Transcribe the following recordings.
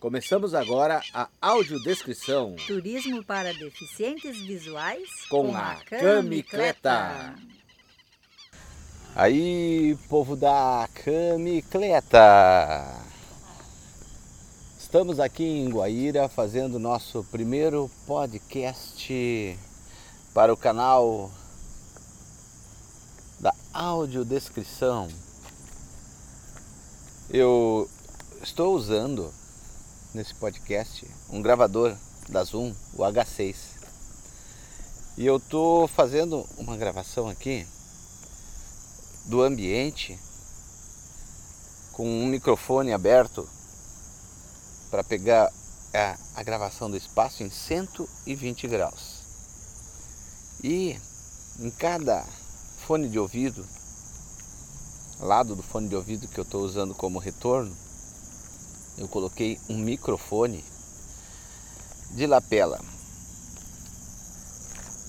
Começamos agora a audiodescrição Turismo para deficientes visuais com a Camicleta. Aí, povo da Camicleta! Estamos aqui em Guaíra fazendo nosso primeiro podcast para o canal da audiodescrição. Eu estou usando nesse podcast um gravador da Zoom, o H6. E eu estou fazendo uma gravação aqui do ambiente com um microfone aberto para pegar a, a, gravação do espaço em 120 graus. E em cada fone de ouvido, lado do fone de ouvido que eu estou usando como retorno, eu coloquei um microfone de lapela.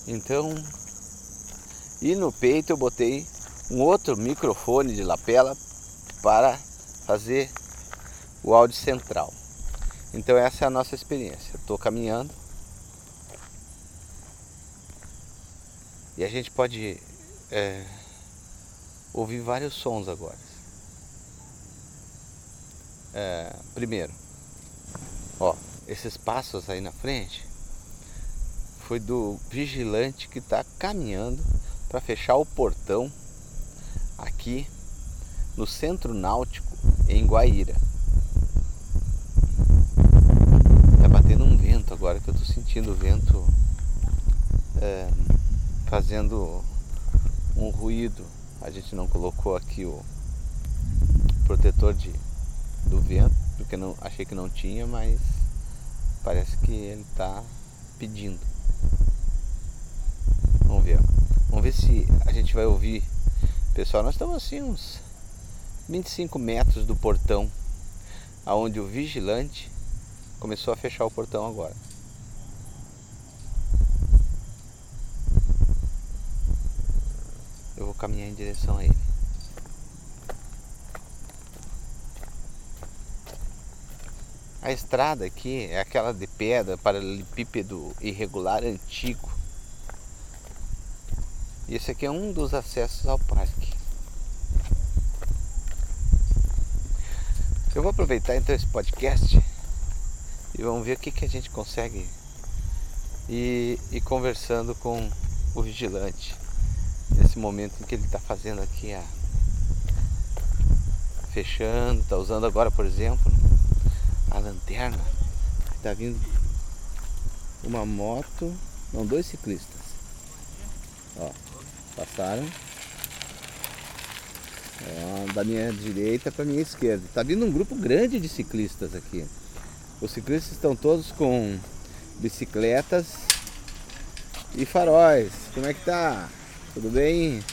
Então, e no peito eu botei um outro microfone de lapela para fazer o áudio central. Então essa é a nossa experiência. Estou caminhando e a gente pode é, ouvir vários sons agora. É, primeiro, ó, esses passos aí na frente foi do vigilante que está caminhando para fechar o portão aqui no centro náutico em Guaíra. Tá batendo um vento agora que eu tô sentindo o vento é, fazendo um ruído. A gente não colocou aqui o protetor de do vento, porque não achei que não tinha, mas parece que ele está pedindo. Vamos ver. Vamos ver se a gente vai ouvir. Pessoal, nós estamos assim uns 25 metros do portão, aonde o vigilante começou a fechar o portão agora. Eu vou caminhar em direção a ele. A estrada aqui é aquela de pedra, paralelepípedo irregular antigo. E esse aqui é um dos acessos ao parque. Eu vou aproveitar então esse podcast e vamos ver o que, que a gente consegue ir, ir conversando com o vigilante nesse momento em que ele está fazendo aqui a fechando, está usando agora por exemplo a lanterna, está vindo uma moto, não, dois ciclistas. Ó, passaram. Ó, da minha direita para minha esquerda. Está vindo um grupo grande de ciclistas aqui. Os ciclistas estão todos com bicicletas e faróis. Como é que tá? Tudo bem?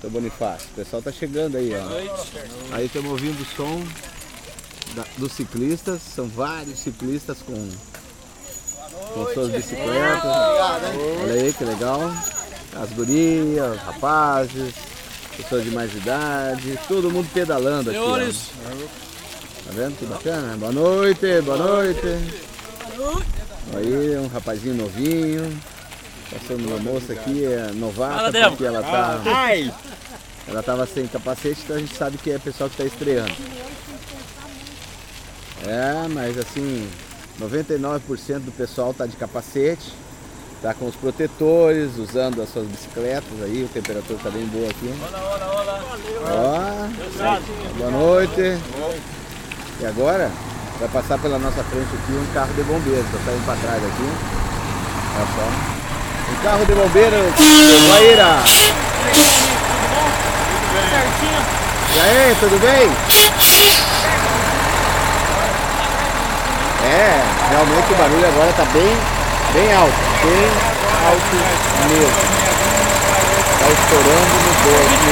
Seu Bonifácio, o pessoal tá chegando aí, ó. Aí estamos ouvindo o som da, dos ciclistas, são vários ciclistas com, com suas bicicletas. Olha aí que legal. As gurias, os rapazes, pessoas de mais idade, todo mundo pedalando aqui. Ó. Tá vendo que bacana? Boa noite, boa noite. Aí um rapazinho novinho. Passando uma moça aqui, é novata, porque ela tá. Ela tava sem capacete, então a gente sabe que é pessoal que está estreando. É, mas assim, 99% do pessoal tá de capacete, tá com os protetores, usando as suas bicicletas aí, a temperatura tá bem boa aqui. Olá, olá, olá. Ó, boa noite. E agora vai passar pela nossa frente aqui um carro de bombeiro, tá saindo para trás aqui. Olha só. Um carro de bombeiro de Guaíra. E aí, tudo bem? É, realmente o barulho agora está bem, bem alto, bem alto mesmo. Está estourando no bolso.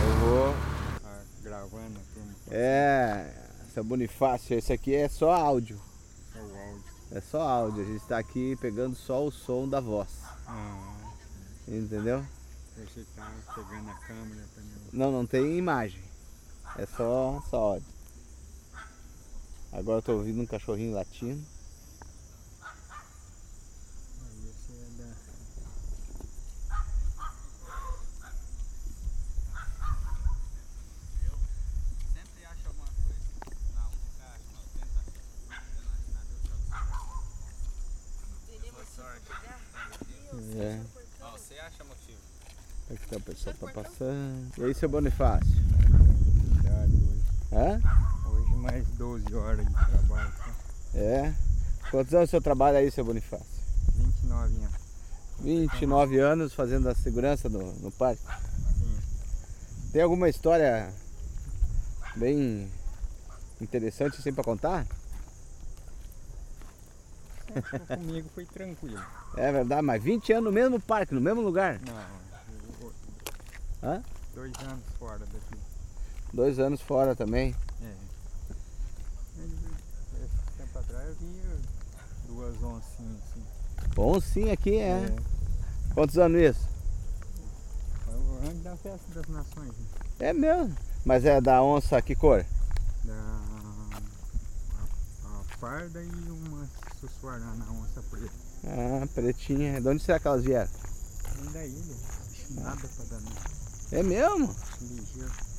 Eu vou ah, gravando É, seu Bonifácio, esse aqui é só áudio. Só áudio. É só áudio, a gente está aqui pegando só o som da voz. Ah. Entendeu? Que tava pegando a câmera também. Não, não tem imagem. É só, só áudio. Agora eu tô ouvindo um cachorrinho latindo. É da. Sempre acha alguma coisa. Não, nunca acha, não. Tenta. Boa sorte. Ó, você acha motivo. Aqui tá o pessoal tá passando. E aí, seu Bonifácio? Hã? Hoje mais 12 horas de trabalho. tá? É. Quantos anos o senhor trabalha aí, seu Bonifácio? 29 anos. 29 anos fazendo a segurança no, no parque. Sim. Tem alguma história bem interessante assim pra contar? Comigo foi tranquilo. É verdade, mas 20 anos no mesmo parque, no mesmo lugar. Não, eu- Hã? dois anos fora daqui. Dois anos fora também. É. Esse tempo atrás eu vi duas oncinhas assim. Bom sim aqui, é. Quantos anos isso? Foi o ano da festa das nações. né? É mesmo. Mas é da onça que cor? Da a, a parda e uma sussuarana, onça preta. Ah, pretinha. De onde será que elas vieram? Vem da ilha. Nada pra dar É mesmo? ligeiro.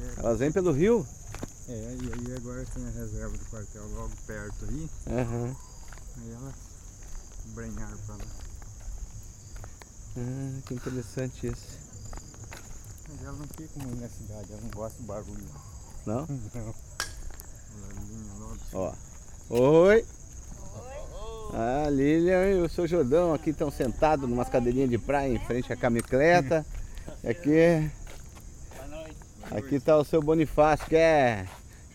É, Elas vêm pelo rio? é, e aí agora tem a reserva do quartel logo perto aí. Aham. Aí elas brenharam pra lá. Ah, que interessante isso. Mas ela não fica muito na cidade, ela não gosta de barulho. Não? Não. Ó. Oi! A Lilian e o seu Jordão aqui estão sentados numas cadeirinhas de praia em frente à camicleta. Aqui, aqui tá o seu Bonifácio. Quer,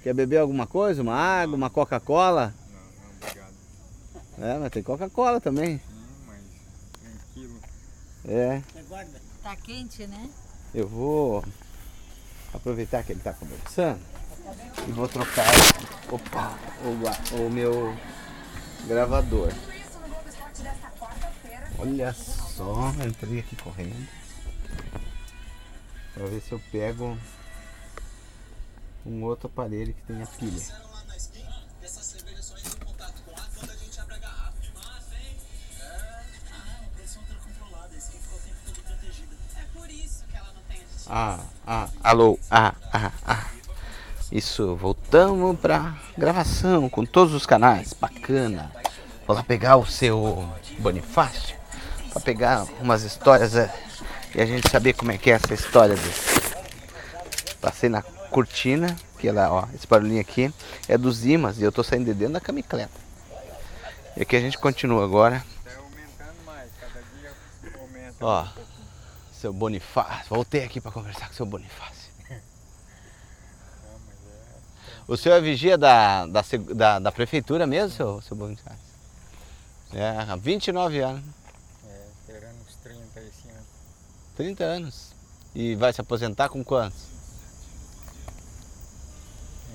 quer beber alguma coisa? Uma água, uma Coca-Cola? Não, não, obrigado. É, mas tem Coca-Cola também. Sim, mas tranquilo. É. Tá quente, né? Eu vou aproveitar que ele está conversando e vou trocar opa, o, o meu gravador. Olha só, entrei aqui correndo para ver se eu pego um outro aparelho que tenha pilha. Ah, ah, alô, ah, ah, ah. Isso, voltamos pra gravação com todos os canais, bacana. Vou lá pegar o seu Bonifácio pra pegar umas histórias é, e a gente saber como é que é essa história desse. Passei na cortina, que ela, ó, esse barulhinho aqui é dos imãs e eu tô saindo de dentro da camicleta. E aqui a gente continua agora, aumentando mais, cada dia aumenta. Ó. seu Bonifácio. Voltei aqui pra conversar com o seu Bonifácio. O senhor é vigia da, da, da, da prefeitura mesmo, seu, seu Bonifácio? É, há 29 anos, É, esperando uns 30 esse ano. 30 anos. E vai se aposentar com quantos?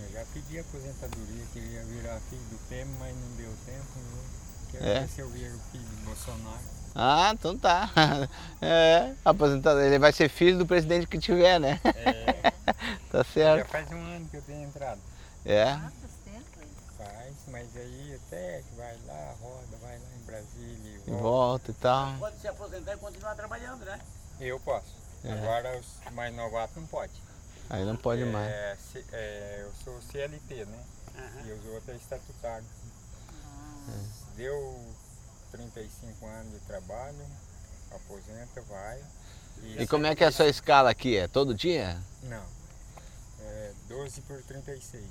Eu já pedi aposentadoria, queria virar filho do Temer, mas não deu tempo. Eu quero É? ver se eu viro filho do Bolsonaro. Ah, então tá. É, aposentado. Ele vai ser filho do presidente que tiver, né? É, Tá já certo. faz um ano que eu tenho entrado. É. Ah, faz mas aí até que vai lá, roda, vai lá em Brasília E e volta. volta e tal. Pode se aposentar e continuar trabalhando, né? Eu posso. É. Agora os mais novatos não pode. Aí não pode mais. É, se- é, eu sou CLT, né? E os outros é estatutário. Deu 35 anos de trabalho, aposenta, vai. E como é que é a sua escala aqui? É todo dia? Não. É 12 por 36.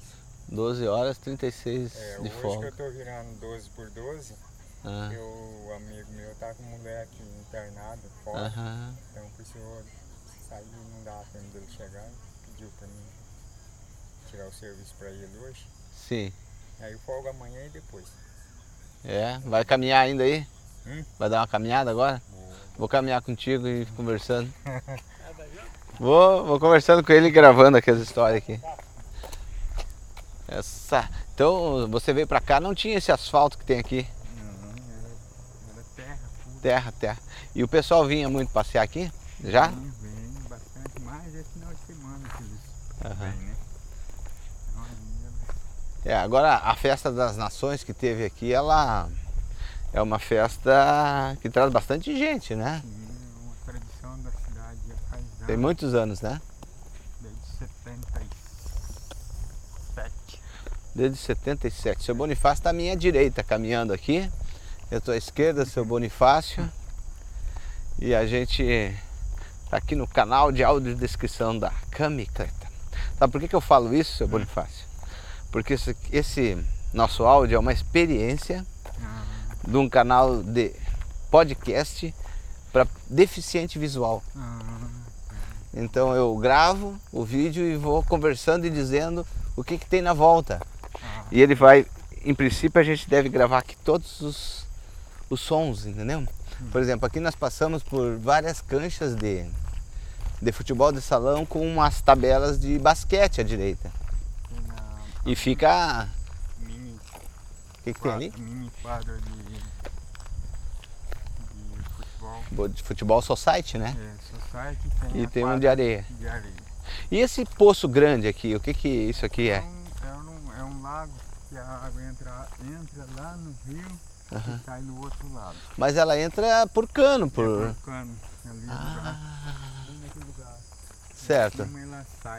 12 horas, 36 É, de hoje que folga. eu tô virando 12 por 12, Ah, eu, o amigo meu tá com mulher aqui internada fora. Aham. Então precisou sair, não dá tempo dele chegar. Pediu pra mim tirar o serviço pra ele hoje. Sim. Aí eu folgo amanhã e depois. É, vai caminhar ainda aí? Hum? Vai dar uma caminhada agora? Vou- Vou caminhar contigo e conversando. Vou, vou conversando com ele e gravando aqui as histórias aqui. Essa. Então você veio pra cá, não tinha esse asfalto que tem aqui. Não, era, era terra, pura. Terra, terra. E o pessoal vinha muito passear aqui? Já? Vem, vem bastante, mais esse final de semana vêm, né? É, agora a festa das nações que teve aqui, ela é uma festa que traz bastante gente, né? tinha uma tradição da cidade anos, Tem muitos anos, né? desde 77. Desde 77. Seu Bonifácio está à minha direita, caminhando aqui. Eu estou à esquerda, seu Bonifácio. E a gente está aqui no canal de audiodescrição da Camicleta. Sabe por que, que eu falo isso, seu Bonifácio? Porque esse, esse nosso áudio é uma experiência Ah, de um canal de podcast para deficiente visual. ah, Então eu gravo o vídeo e vou conversando e dizendo o que, que tem na volta. ah, E ele vai, em princípio, a gente deve gravar aqui todos os, os sons, entendeu? Por exemplo, aqui nós passamos por várias canchas de, de futebol de salão com umas tabelas de basquete à direita. a E fica. mini O que, que tem ali? mini quadra de, de futebol. Bo- De futebol society, né? É, society tem E tem um de areia. de areia. E esse poço grande aqui, o que, que isso aqui é? Então, é, um, é um lago que a água entra, entra lá no rio Aham. e sai no outro lado. Mas ela entra por cano, É por. por cano, ali Ah, lugar, bem naquele lugar. Certo.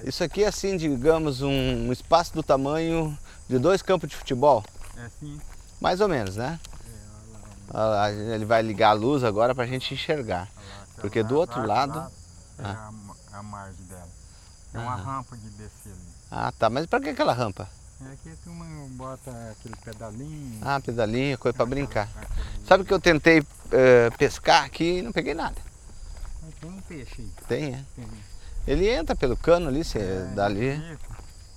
Isso aqui é assim, digamos, um, um espaço do tamanho de dois campos de futebol. É assim, Mais ou menos, né? é, olha lá, Ah, Ele vai ligar a luz agora pra gente enxergar. lá, Porque lá, do outro lá, lado- lá é Ah. a, ma- a margem dela. É uma Ah. rampa de descer ali. Ah, tá. Mas pra que aquela rampa? É que a turma bota aquele pedalinho. Ah, pedalinho, coisa pra brincar. Sabe que eu tentei eh, pescar aqui e não peguei nada. Tem um peixe aí. Tem, é? Tem. Ele entra pelo cano ali, você É, dali.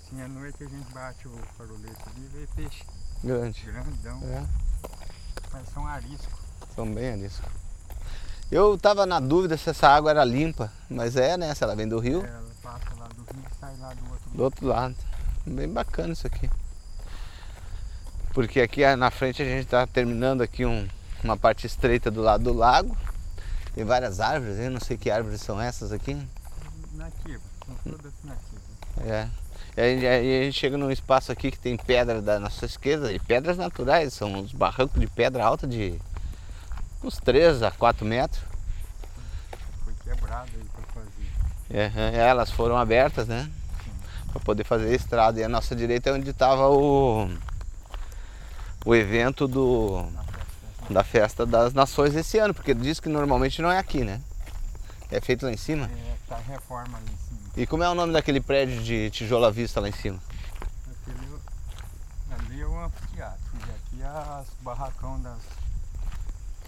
Sim, à noite a gente bate o farolete ali e vê peixe Grande. grandão. É, Mas são ariscos. são bem ali. Eu tava na dúvida se essa água era limpa, mas é, né? Se ela vem do rio, Ela passa lá do rio e sai lá do outro do outro lado. Bem bacana isso aqui. Porque aqui ah, na frente a gente está terminando aqui um- uma parte estreita do lado do lago. Tem várias árvores, eu não sei que árvores são essas aqui. Nativas, são todas nativas. É. E a gente chega num espaço aqui que tem pedra da nossa esquerda, e pedras naturais, são uns barrancos de pedra alta de uns 3 a 4 metros. Foi quebrado aí pra fazer. É, é, elas foram abertas, né? Para poder fazer a estrada. E a nossa direita é onde estava o, o evento do, festa. da Festa das Nações esse ano, porque diz que normalmente não é aqui, né? É feito lá em cima. É, tá reforma ali em cima. E como é o nome daquele prédio de tijolo à vista lá em cima? Aquele, ali é o anfiteatro. E aqui é as barracão das.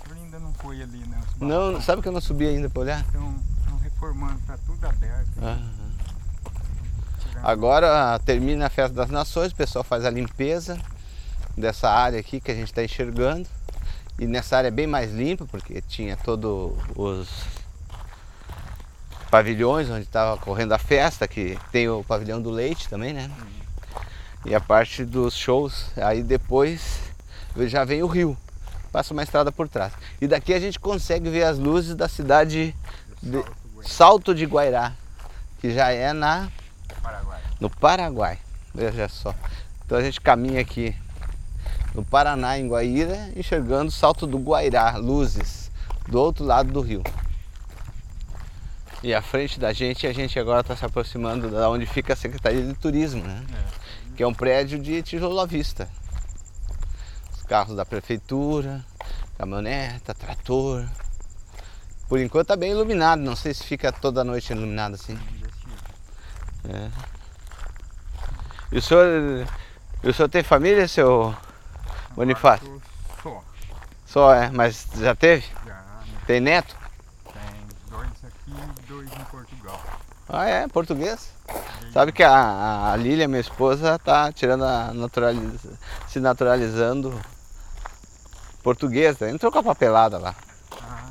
Senhor ainda não foi ali, né? Os Não, sabe que eu não subi ainda para olhar? Estão reformando, tá tudo aberto. Ah. Agora termina a festa das nações, o pessoal faz a limpeza dessa área aqui que a gente está enxergando. E nessa área é bem mais limpa, porque tinha todos os pavilhões onde estava correndo a festa, que tem o pavilhão do leite também, né? E a parte dos shows, aí depois já vem o rio, passa uma estrada por trás. E daqui a gente consegue ver as luzes da cidade de Salto de Guairá, que já é na Paraguai. no Paraguai. Veja só. Então a gente caminha aqui no Paraná, em Guaíra, enxergando o Salto do Guairá, luzes, do outro lado do rio. E à frente da gente, a gente agora está se aproximando da onde fica a Secretaria de Turismo, né? É. Que é um prédio de tijolo à vista. Os carros da prefeitura, caminhoneta, trator. Por enquanto está bem iluminado, não sei se fica toda noite iluminado assim. É. E o senhor, o senhor tem família, seu Bonifácio? Só. Só é, mas já teve? Já né? Tem neto? E dois em Portugal. Ah é, português. Sabe que a, a Lília, minha esposa, tá tirando a naturaliza, se naturalizando portuguesa. Entrou com a papelada lá. Ah,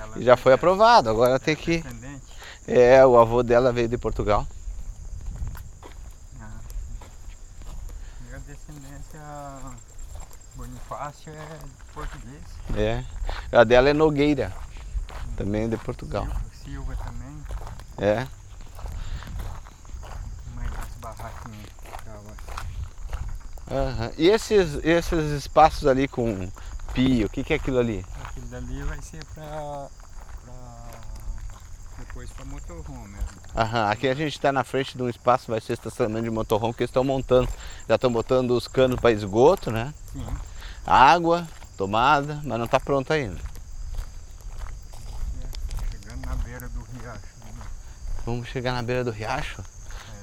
ela E já foi é- aprovado, agora é tem que. É, o avô dela veio de Portugal. Ah. Minha descendência Bonifácio é português. É. A dela é Nogueira, também de Portugal. Sil- Silva também, É. mas as barraquinhas Aham. E esses, esses espaços ali com pio, o que, que é aquilo ali? Aquilo dali vai ser pra depois pra motorhome mesmo. Aham. Aqui a gente está na frente de um espaço, vai ser estacionamento de motorhome, que eles estão montando. Já estão botando os canos para esgoto, né? Sim. Água, tomada, mas não está pronto ainda. Chegando na beira do riacho? Vamos chegar na beira do riacho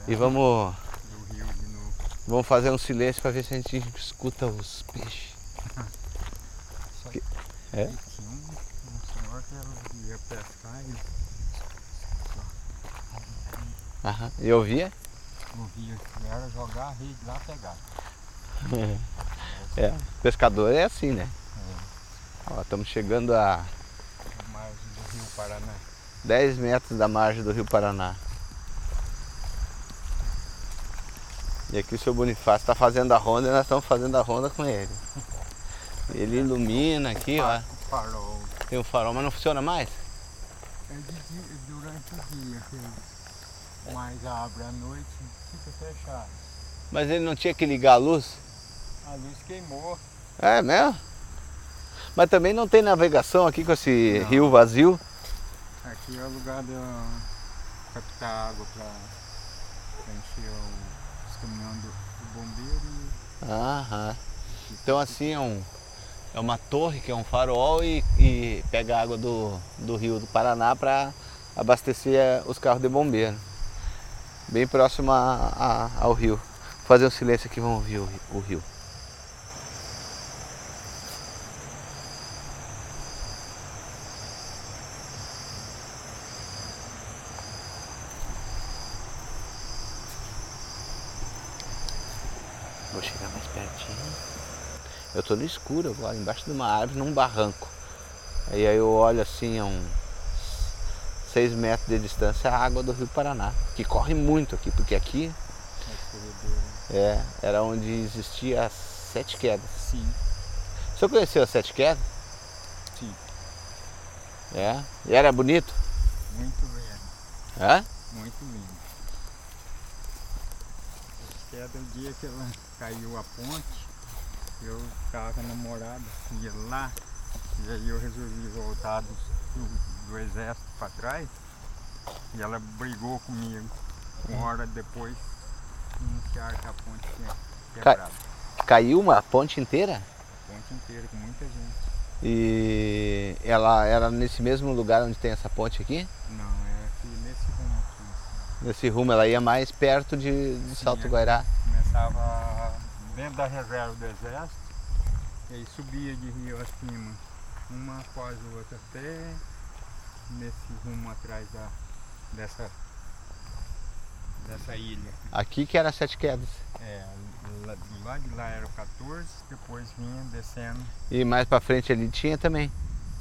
É, e vamos, do rio de novo. vamos fazer um silêncio para ver se a gente escuta os peixes. Que- é? tinha um, um senhor que ia pescar e Aham. E eu via? o rio era jogar a rede lá pegar. É. Pescador é assim, né? Ó, estamos chegando a A margem do rio Paraná. 10 metros da margem do Rio Paraná. E aqui o seu Bonifácio está fazendo a ronda e nós estamos fazendo a ronda com ele. Ele ilumina aqui, ó. Farol. Tem um farol, mas não funciona mais? É dia, durante o dia, mais abre à noite, fica fechado. Mas ele não tinha que ligar a luz? A luz queimou. É mesmo? Mas também não tem navegação aqui com esse Não. rio vazio. Aqui é o lugar de captar água para encher o- os caminhões do, do bombeiro e Aham. Então assim é, um, é uma torre que é um farol e, e pega água do, do rio do Paraná para abastecer eh, os carros de bombeiro. Bem próximo a- a- ao rio. Vou fazer um silêncio aqui, vamos ouvir o, o rio. Vou chegar mais pertinho. Eu tô no escuro agora, embaixo de uma árvore, num barranco. Aí, aí eu olho assim a uns 6 metros de distância a água do Rio Paraná, que corre muito aqui, porque aqui escorredeira. é, era onde existia as sete quedas. Sim, O senhor conheceu as sete quedas? sim. É. E era bonito? Muito lindo. É? Muito lindo. Até é do dia que ela caiu a ponte, eu estava com a namorada, ia lá, e aí eu resolvi voltar do, do, do exército para trás, e ela brigou comigo. Uma hora depois, anunciaram que a ponte tinha quebrado. Caiu uma ponte inteira? A ponte inteira, com muita gente. E ela era nesse mesmo lugar onde tem essa ponte aqui? Não, é aqui nesse rumo aqui. assim. Nesse rumo, ela ia mais perto de, de Sim, Salto é. Guairá. Começava dentro da reserva do exército, e aí subia de rio acima, uma após a outra, até nesse rumo atrás da, dessa, dessa ilha. Aqui que era Sete Quedas. É, lá, do lado de lá era o 14, depois vinha descendo. E mais pra frente ali tinha também.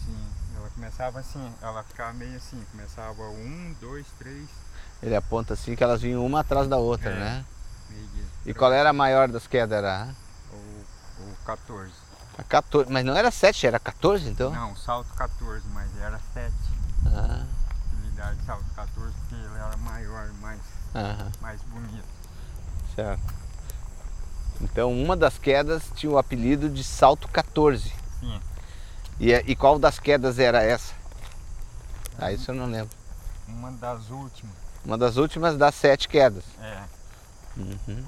Sim, ela começava assim, ela ficava meio assim, começava um, dois, três, Ele aponta assim que elas vinham uma atrás da outra, É. né? E qual era a maior das quedas? Era O, o 14. a 14. Mas não era 7, era 14 então? Não, o salto 14, mas era 7. Ah, utilidade de salto 14 porque ele era maior, mais, aham, mais bonito. certo. Então uma das quedas tinha o apelido de Salto 14. Sim, E, e qual das quedas era essa? Ah, isso eu não lembro. uma das últimas. Uma das últimas das sete quedas. É, Uhum.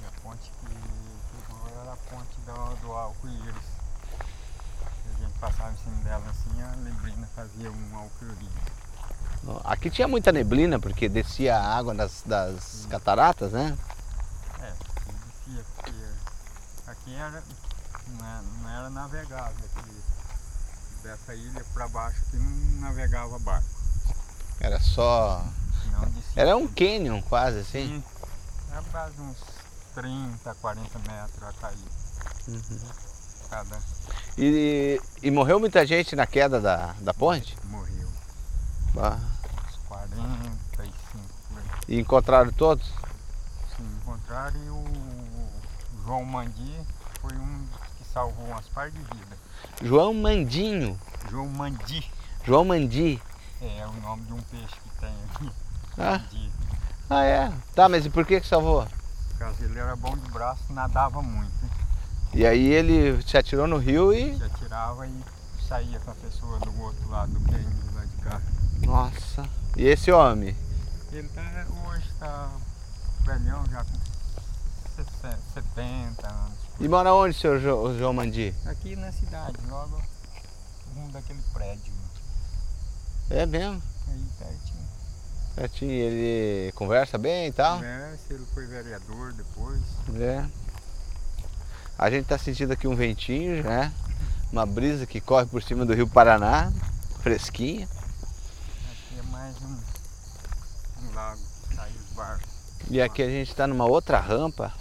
e a ponte que quebrou era a ponte do, do arco-íris. A gente passava em cima dela assim, a neblina fazia um arco-íris. Aqui tinha muita neblina porque descia a água das, das cataratas, né? É, descia, porque aqui era, não era, não era navegável aqui. Dessa ilha para baixo aqui não navegava barco. Era só. Não. Era um canyon quase assim. Sim, era quase uns 30, 40 metros a cair. Uhum. Cada E, e morreu muita gente na queda da, da ponte? morreu. Ah, Uns 45 por aí. E encontraram todos? Se encontraram e o João Mandi foi um que salvou umas par de vida. João Mandinho. João Mandi. João Mandi. É o nome de um peixe que tem aqui. Ah, ah é? Tá, mas e por que que salvou? por causa ele era bom de braço, nadava muito. E aí ele se atirou no rio e. Se atirava e saía com a pessoa do outro lado do cânion lá de cá. Nossa. E esse homem? Ele tá, hoje está velhão, já com 60, 70 anos. E mora onde, senhor Jo- João Mandi? Aqui na cidade, logo rumo daquele prédio. É mesmo. Aí pertinho. Certinho, ele conversa bem e tal? Se ele foi vereador depois. É. A gente tá sentindo aqui um ventinho, né? Uma brisa que corre por cima do rio Paraná, fresquinha. Aqui é mais um, um lago, sai os barcos. E aqui a gente está numa outra rampa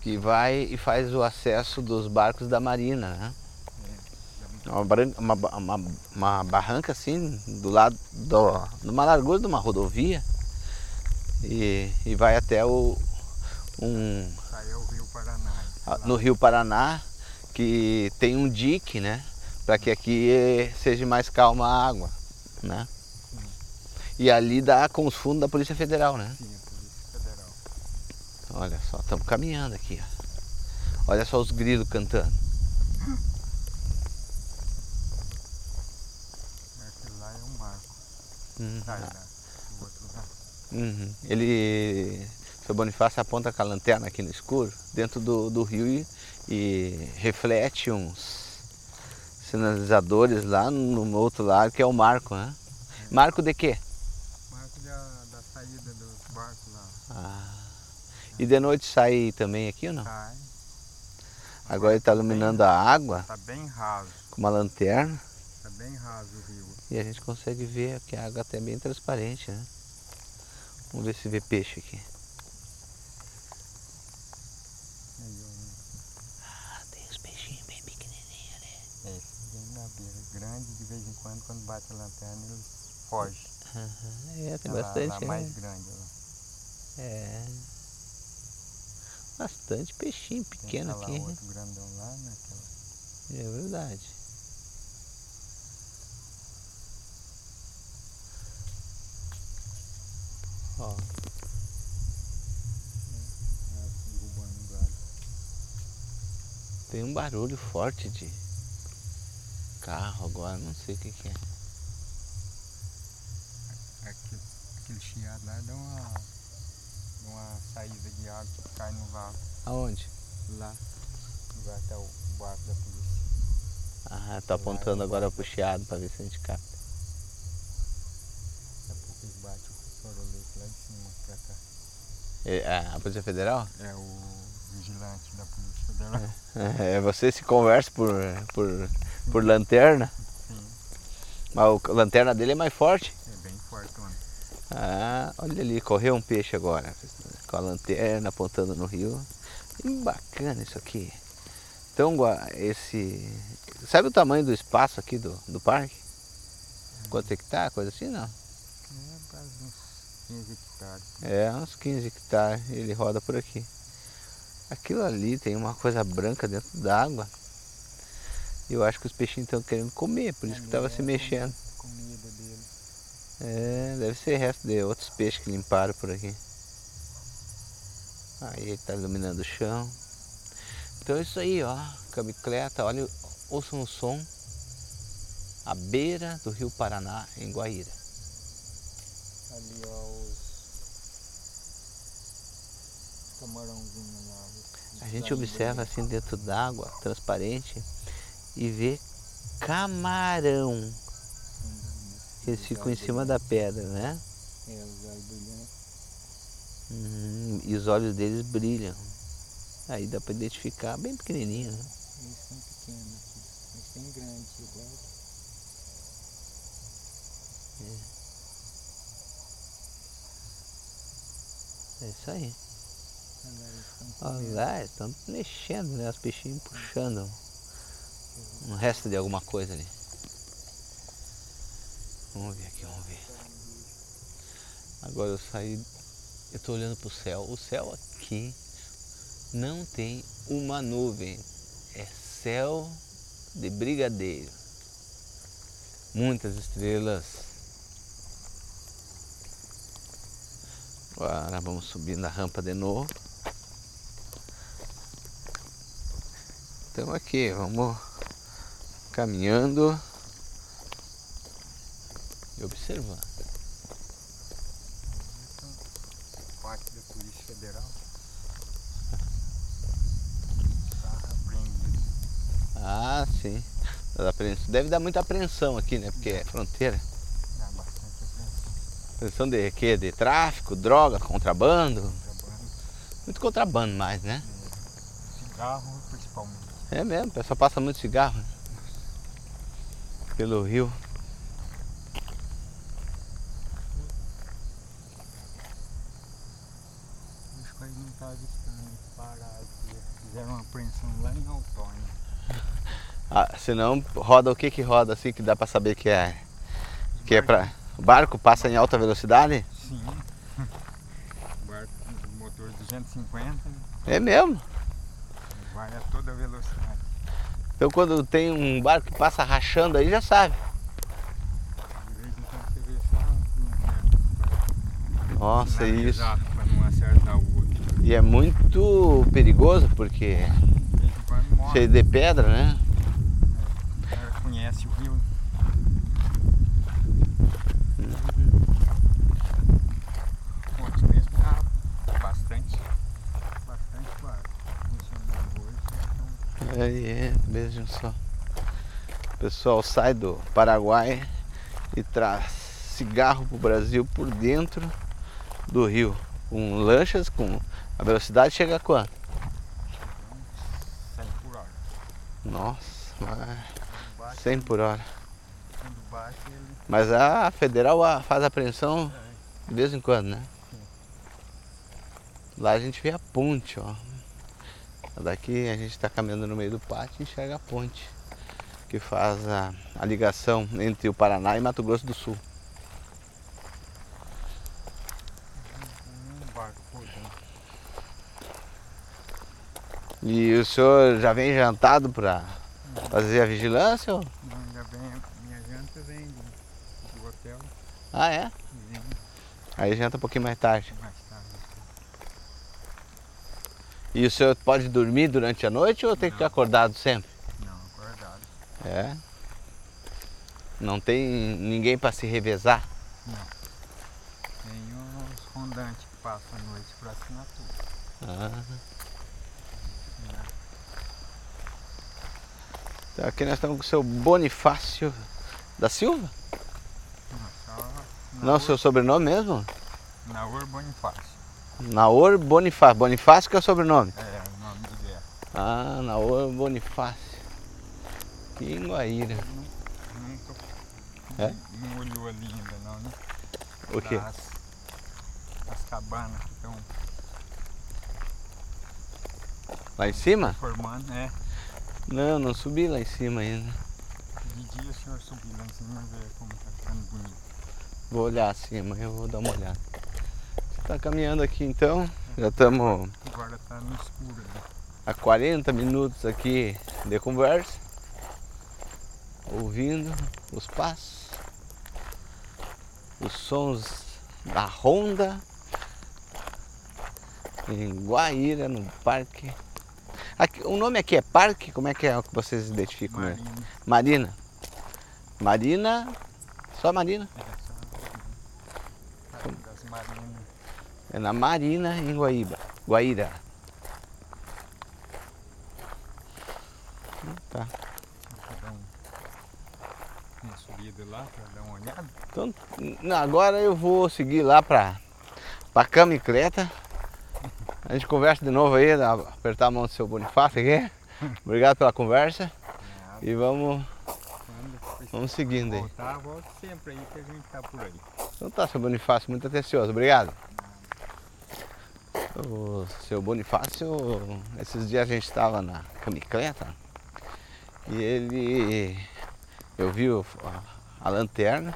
que vai e faz o acesso dos barcos da marina, né? Uma, bran- uma, uma, uma barranca assim, do lado, do, numa largura de uma rodovia e, e vai até o, um, Sai o rio Paraná. a- no Rio Paraná, que tem um dique, né? Para que aqui seja mais calma a água, né? E ali dá com os fundos da Polícia Federal, né? Sim, a Polícia Federal. Olha só, estamos caminhando aqui. Ó. Olha só os grilos cantando. Aquele lá é um marco. Uhum. Do. Uhum. Ele, seu Bonifácio aponta com a lanterna aqui no escuro, dentro do, do rio e, e reflete uns sinalizadores lá no outro lado, que é o marco, né? Marco de quê? Marco da, da saída dos barcos lá. Ah. E de noite sai também aqui ou não? Sai. Agora ele está iluminando a água Tá bem raso. com uma lanterna Tá bem raso o rio. E a gente consegue ver que a água até é bem transparente, né? Vamos ver se vê peixe aqui. Ah, tem os peixinhos bem pequenininhos ali. É, vem na beira. Grande, de vez em quando, quando bate a lanterna, eles fogem. É, tem Tá lá- bastante. lá é. mais grande. Lá. É. Bastante peixinho Tem pequeno aquela aqui. hein? outro grandão lá, né? Aquela... É verdade. Ó, ah, derrubando o galho. Tem um barulho forte de carro agora, não sei o que, que é. Aquele, aquele chiado lá dá uma, uma saída de água que cai no lago. Aonde? Lá. Vai até o barco da polícia. Ah, tô apontando agora pro chiado pra ver se a gente capta. Daqui a pouco eles batem o farolete lá de cima pra cá. É, a Polícia Federal? É o vigilante da polícia federal. É, você se conversa por, por, por lanterna, Sim, mas o- a lanterna dele é mais forte. é bem forte, mano. Ah, olha ali, correu um peixe agora, com a lanterna apontando no rio. Que bacana isso aqui. Então, esse. Sabe o tamanho do espaço aqui do, do parque? Quanto hectare, coisa assim, não? É uns 15 hectares. É, uns 15 hectares, ele roda por aqui. Aquilo ali tem uma coisa branca dentro d'água. Eu acho que os peixinhos estão querendo comer, por isso que estava se mexendo. Comida dele. É, deve ser resto de outros peixes que limparam por aqui. Aí ele tá iluminando o chão. Então é isso aí, ó. Com a bicicleta, olha, ouçam o som. À beira do rio Paraná, em Guaíra. Ali, ó, os camarãozinhos lá. A gente observa assim dentro d'água, transparente, e vê camarão. Eles ficam em cima da pedra, né? É, os olhos brilhantes. Uhum, e os olhos deles brilham. Aí dá para identificar bem pequenininho, né? Eles são pequenos aqui, mas tem grandes igual. É isso aí. Olha lá, é, estão mexendo, né? Os peixinhos puxando um resto de alguma coisa ali. Vamos ver aqui, vamos ver. Agora eu saí, eu estou olhando para o céu. O céu aqui não tem uma nuvem. É céu de brigadeiro. Muitas estrelas. Agora vamos subir na rampa de novo. Estamos aqui, vamos caminhando e observando. Parte da Polícia Federal. Ah, sim. Deve dar muita apreensão aqui, né? Porque é fronteira. Dá bastante apreensão. Apreensão de quê? De tráfico, droga, contrabando. Contrabando, Muito contrabando mais, né? cigarro principalmente. É mesmo, o pessoal passa muito cigarro pelo rio. Que aí não tá avistando parado. Fizeram uma apreensão lá em Altônia. Ah, senão roda o que que roda assim que dá pra saber que é que é para barco passa em alta velocidade? Sim. Barco com motor 250, né? É mesmo. Vai a toda velocidade. Então quando tem um barco que passa rachando aí já sabe. De vez em quando você vê só Nossa, isso. Para não acertar o outro. E é muito perigoso porque cheio de pedra, né? O cara conhece o rio. Outros mesmo ah, bastante, bastante barco funcionando hoje. Então, Aí é, vejam só. O pessoal sai do Paraguai e traz cigarro pro Brasil por dentro do rio. Com lanchas, com a velocidade chega a quanto? sai por hora. Nossa, bate, 100 por hora. Mas a federal faz apreensão de vez em quando, né? Lá a gente vê a ponte, ó. Daqui a gente está caminhando no meio do pátio e enxerga a ponte. Que faz a, a ligação entre o Paraná e Mato Grosso do Sul. E o senhor já vem jantado para fazer a vigilância? ou- Não, ainda vem, minha janta vem do, do hotel Ah, é? Aí janta um pouquinho mais tarde. mais tarde. E o senhor pode dormir durante a noite ou tem que ficar Não. acordado sempre? Não, acordado. É. Não tem ninguém para se revezar? Tem os rondantes que passam a noite por assinatura. Ah. Então aqui nós estamos com o seu Bonifácio da Silva? Não, só Não, seu sobrenome mesmo? Naur Bonifácio. Naor Bonifácio. Bonifácio que é o sobrenome. É o nome de guerra. Ah, Naor Bonifácio. Que Guaíra. Nunca É? não olhou ali ainda não, né? O quê? Das, das cabanas que estão Lá em cima? formando, é. Não, não subi lá em cima ainda. De dia o senhor subir lá em cima e ver como tá ficando bonito. Vou olhar acima, eu vou dar uma olhada. Está caminhando aqui então. Já estamos Agora tá no escuro ali. há 40 minutos aqui de conversa, ouvindo os passos, os sons da Honda em Guaíra, no parque. Aqui- o nome aqui é parque? Como é que é o que vocês identificam? mesmo? Marinho. Marina. Marina, só Marina. É, só Parque das Marinas. É na Marina, em Guaíba. Guaíra. Tá. Dar um, uma subida lá pra dar uma olhada. Então, agora eu vou seguir lá pra, pra Camicleta. A gente conversa de novo aí, apertar a mão do seu Bonifácio aqui. Obrigado pela conversa. E vamos, vamos seguindo aí. voltar, sempre aí que a gente tá por aí. Então tá, seu Bonifácio, muito atencioso. Obrigado. O seu Bonifácio, esses dias a gente estava na Camicleta e ele. Eu vi o- a, a lanterna,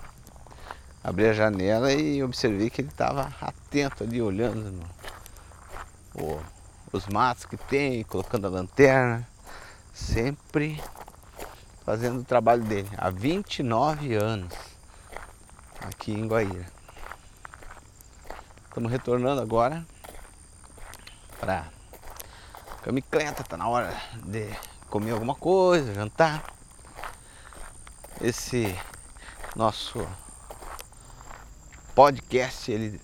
abri a janela e observei que ele estava atento ali, olhando no- o- os matos que tem, colocando a lanterna, sempre fazendo o trabalho dele, há 29 anos aqui em Guaíra. Estamos retornando agora para Camicleta, tá na hora de comer alguma coisa, jantar. Esse nosso podcast, ele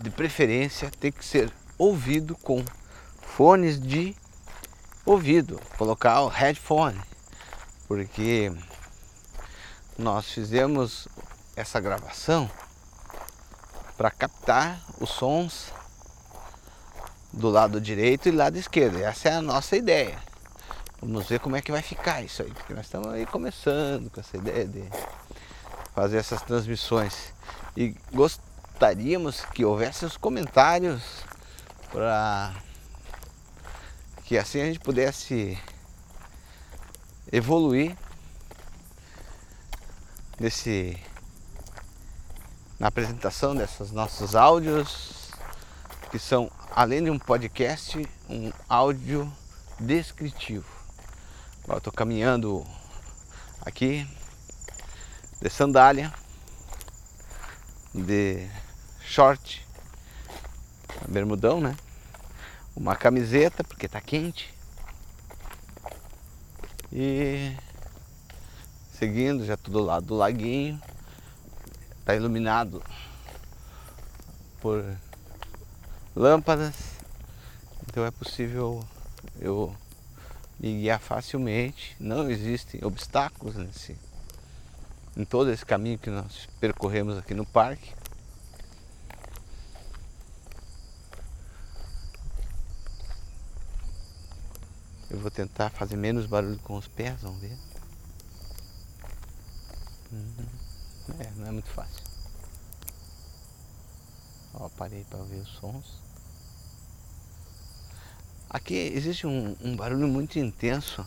de preferência tem que ser ouvido com fones de ouvido, colocar o headphone, porque nós fizemos essa gravação para captar os sons do lado direito e lado esquerdo. Essa é a nossa ideia. Vamos ver como é que vai ficar isso aí, porque nós estamos aí começando com essa ideia de fazer essas transmissões. E gostaríamos que houvesse os comentários para que assim a gente pudesse evoluir nesse na apresentação desses nossos áudios que são além de um podcast, um áudio descritivo. Agora estou caminhando aqui de sandália, de short, bermudão, né? Uma camiseta porque tá quente. E seguindo já do lado do laguinho. Tá iluminado por lâmpadas. Então é possível eu me guiar facilmente. Não existem obstáculos nesse, em todo esse caminho que nós percorremos aqui no parque. Eu vou tentar fazer menos barulho com os pés, vamos ver. Uhum. É, não é muito fácil. Ó, parei para ver os sons. Aqui existe um, um barulho muito intenso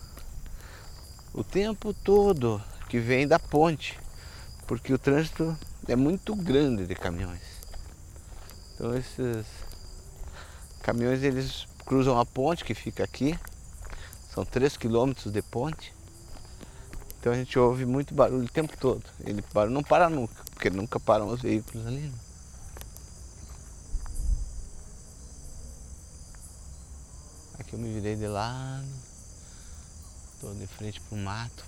o tempo todo que vem da ponte, porque o trânsito é muito grande de caminhões. Então esses caminhões eles cruzam a ponte que fica aqui, são 3 quilômetros de ponte. Então a gente ouve muito barulho o tempo todo. Ele para, não para nunca, porque nunca param os veículos ali. Né? Aqui eu me virei de lado, estou de frente para o mato.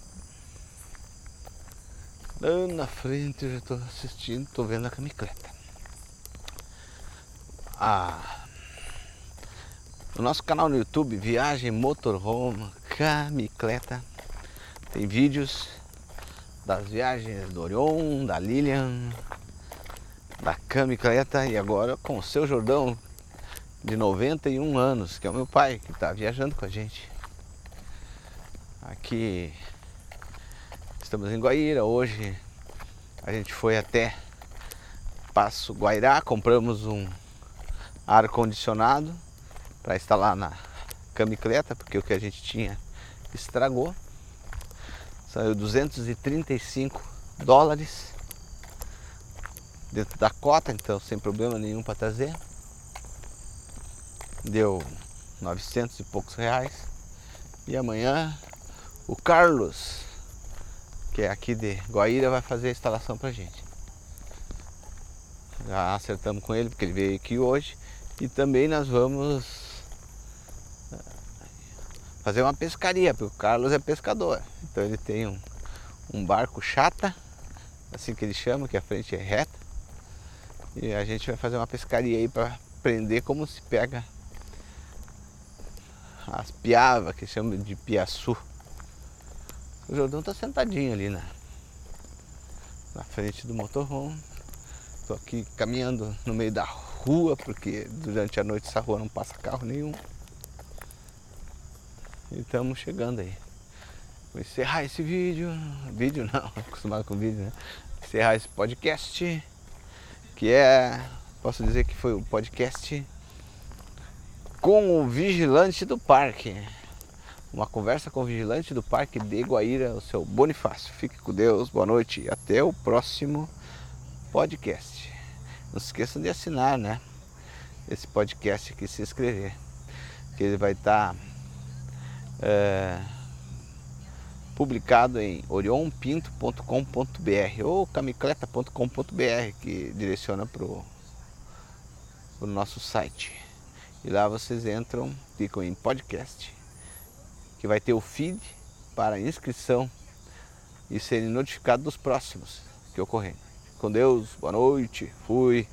Lá na frente eu já estou assistindo, estou vendo a camicleta. Ah, o nosso canal no YouTube, Viagem Motorhome Camicleta, tem vídeos das viagens do Orion, da Lilian, da Camicleta e agora com o seu Jordão, de 91 anos, que é o meu pai, que está viajando com a gente. Aqui estamos em Guaíra, hoje a gente foi até Passo Guairá, compramos um ar condicionado para instalar na camicleta, porque o que a gente tinha estragou. Saiu 235 dólares dentro da cota, então sem problema nenhum para trazer deu 900 e poucos reais. E amanhã o Carlos, que é aqui de Guaíra, vai fazer a instalação pra gente. Já acertamos com ele porque ele veio aqui hoje. E também nós vamos eh, fazer uma pescaria, porque o Carlos é pescador. Então ele tem um, um barco chata, assim que ele chama, que a frente é reta. E a gente vai fazer uma pescaria aí para aprender como se pega as piavas, que chamam de piaçu. O Jordão tá sentadinho ali na, na frente do motorhome. Tô aqui caminhando no meio da rua, porque durante a noite essa rua não passa carro nenhum. E estamos chegando aí. Vou encerrar esse vídeo. Vídeo não, acostumado com vídeo, né? Encerrar esse podcast. Que é. Posso dizer que foi o podcast com o vigilante do parque. Uma conversa com o vigilante do parque de Guaíra, o seu Bonifácio. Fique com Deus, boa noite e até o próximo podcast. Não se esqueçam de assinar, né? Esse podcast aqui, se inscrever. Que ele vai estar é, publicado em orionpinto.com.br ou camicleta.com.br que direciona para o no nosso site. E lá vocês entram, ficam em podcast, que vai ter o feed para inscrição e serem notificados dos próximos que ocorrerem. Com Deus, boa noite, fui.